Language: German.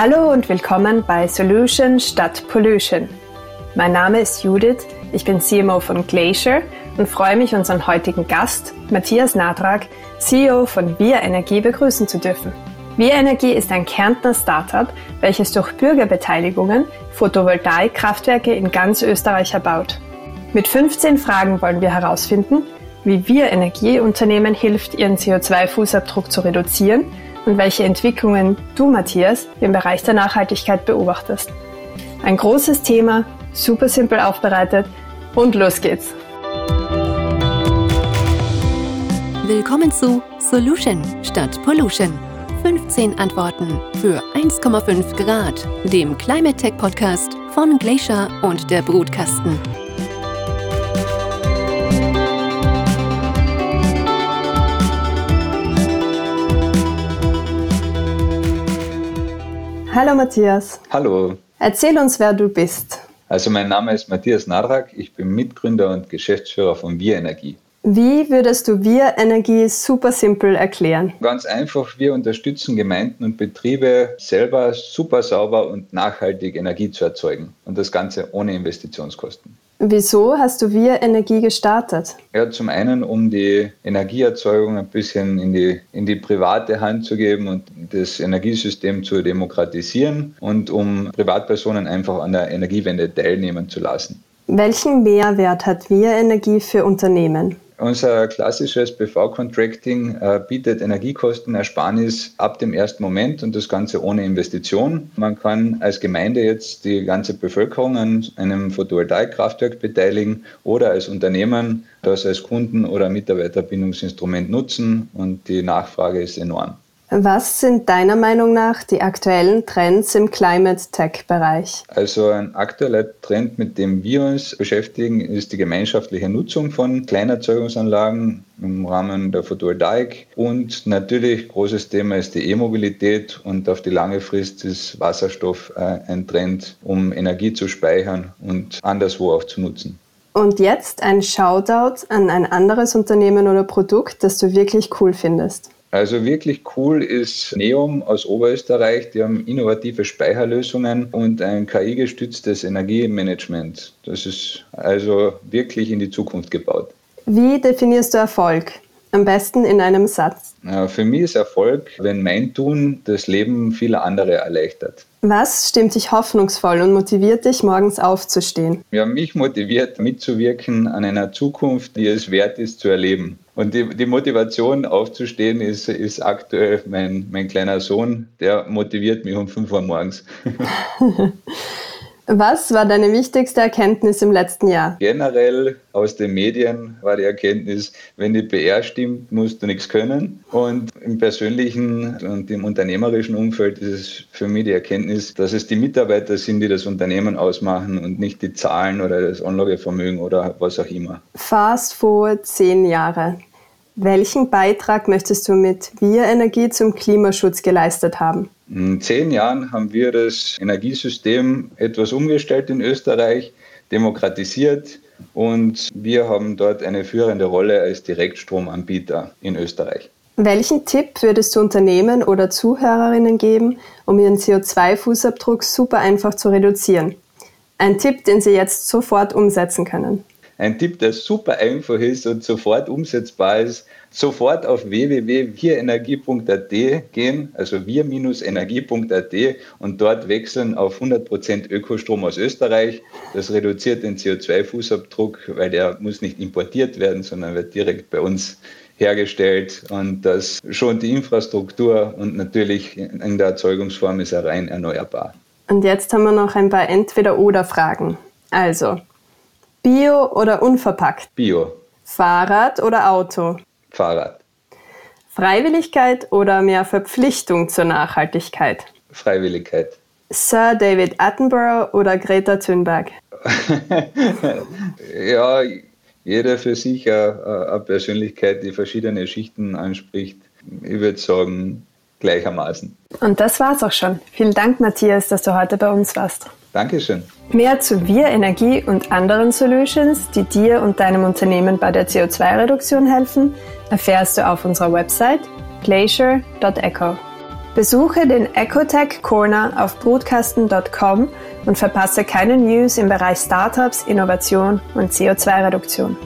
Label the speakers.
Speaker 1: Hallo und willkommen bei Solution statt Pollution. Mein Name ist Judith, ich bin CMO von Glacier und freue mich, unseren heutigen Gast, Matthias Nadrag, CEO von Wir Energie, begrüßen zu dürfen. Wir Energie ist ein Kärntner Startup, welches durch Bürgerbeteiligungen Photovoltaikkraftwerke in ganz Österreich erbaut. Mit 15 Fragen wollen wir herausfinden, wie Wir Energieunternehmen hilft, ihren CO2-Fußabdruck zu reduzieren und welche Entwicklungen du, Matthias, im Bereich der Nachhaltigkeit beobachtest. Ein großes Thema, super simpel aufbereitet und los geht's.
Speaker 2: Willkommen zu Solution statt Pollution. 15 Antworten für 1,5 Grad, dem Climate Tech Podcast von Glacier und der Brutkasten.
Speaker 1: Hallo Matthias.
Speaker 3: Hallo.
Speaker 1: Erzähl uns, wer du bist.
Speaker 3: Also mein Name ist Matthias Nadrak, ich bin Mitgründer und Geschäftsführer von Wir Energie.
Speaker 1: Wie würdest du Wir Energie super simpel erklären?
Speaker 3: Ganz einfach, wir unterstützen Gemeinden und Betriebe selber super sauber und nachhaltig Energie zu erzeugen und das Ganze ohne Investitionskosten.
Speaker 1: Wieso hast du Wir Energie gestartet?
Speaker 3: Ja, zum einen, um die Energieerzeugung ein bisschen in die, in die private Hand zu geben und das Energiesystem zu demokratisieren und um Privatpersonen einfach an der Energiewende teilnehmen zu lassen.
Speaker 1: Welchen Mehrwert hat Wir Energie für Unternehmen?
Speaker 3: Unser klassisches BV-Contracting äh, bietet Energiekostenersparnis ab dem ersten Moment und das Ganze ohne Investition. Man kann als Gemeinde jetzt die ganze Bevölkerung an einem Photovoltaikkraftwerk beteiligen oder als Unternehmen das als Kunden- oder Mitarbeiterbindungsinstrument nutzen und die Nachfrage ist enorm.
Speaker 1: Was sind deiner Meinung nach die aktuellen Trends im Climate Tech-Bereich?
Speaker 3: Also ein aktueller Trend, mit dem wir uns beschäftigen, ist die gemeinschaftliche Nutzung von Kleinerzeugungsanlagen im Rahmen der Photovoltaik. Und natürlich großes Thema ist die E-Mobilität und auf die lange Frist ist Wasserstoff äh, ein Trend, um Energie zu speichern und anderswo auch zu nutzen.
Speaker 1: Und jetzt ein Shoutout an ein anderes Unternehmen oder Produkt, das du wirklich cool findest.
Speaker 3: Also wirklich cool ist Neum aus Oberösterreich. Die haben innovative Speicherlösungen und ein KI-gestütztes Energiemanagement. Das ist also wirklich in die Zukunft gebaut.
Speaker 1: Wie definierst du Erfolg? Am besten in einem Satz.
Speaker 3: Für mich ist Erfolg, wenn mein Tun das Leben vieler andere erleichtert.
Speaker 1: Was stimmt dich hoffnungsvoll und motiviert dich, morgens aufzustehen?
Speaker 3: Ja, mich motiviert, mitzuwirken an einer Zukunft, die es wert ist zu erleben. Und die, die Motivation aufzustehen ist, ist aktuell mein, mein kleiner Sohn, der motiviert mich um 5 Uhr morgens.
Speaker 1: Was war deine wichtigste Erkenntnis im letzten Jahr?
Speaker 3: Generell aus den Medien war die Erkenntnis, wenn die PR stimmt, musst du nichts können. Und im persönlichen und im unternehmerischen Umfeld ist es für mich die Erkenntnis, dass es die Mitarbeiter sind, die das Unternehmen ausmachen und nicht die Zahlen oder das Anlagevermögen oder was auch immer.
Speaker 1: Fast forward zehn Jahre. Welchen Beitrag möchtest du mit Wir Energie zum Klimaschutz geleistet haben?
Speaker 3: In zehn Jahren haben wir das Energiesystem etwas umgestellt in Österreich, demokratisiert und wir haben dort eine führende Rolle als Direktstromanbieter in Österreich.
Speaker 1: Welchen Tipp würdest du Unternehmen oder Zuhörerinnen geben, um ihren CO2-Fußabdruck super einfach zu reduzieren? Ein Tipp, den sie jetzt sofort umsetzen können.
Speaker 3: Ein Tipp, der super einfach ist und sofort umsetzbar ist, sofort auf www.wirenergie.at gehen, also wir-energie.at und dort wechseln auf 100% Ökostrom aus Österreich. Das reduziert den CO2-Fußabdruck, weil der muss nicht importiert werden, sondern wird direkt bei uns hergestellt und das schont die Infrastruktur und natürlich in der Erzeugungsform ist er rein erneuerbar.
Speaker 1: Und jetzt haben wir noch ein paar Entweder-Oder-Fragen. Also, Bio oder unverpackt?
Speaker 3: Bio.
Speaker 1: Fahrrad oder Auto?
Speaker 3: Fahrrad.
Speaker 1: Freiwilligkeit oder mehr Verpflichtung zur Nachhaltigkeit?
Speaker 3: Freiwilligkeit.
Speaker 1: Sir David Attenborough oder Greta Thunberg?
Speaker 3: ja, jeder für sich eine, eine Persönlichkeit, die verschiedene Schichten anspricht. Ich würde sagen, gleichermaßen.
Speaker 1: Und das war's auch schon. Vielen Dank, Matthias, dass du heute bei uns warst.
Speaker 3: Dankeschön.
Speaker 1: Mehr zu Wir Energie und anderen Solutions, die dir und deinem Unternehmen bei der CO2-Reduktion helfen, erfährst du auf unserer Website glacier.eco. Besuche den Ecotech Corner auf broadcasten.com und verpasse keine News im Bereich Startups, Innovation und CO2-Reduktion.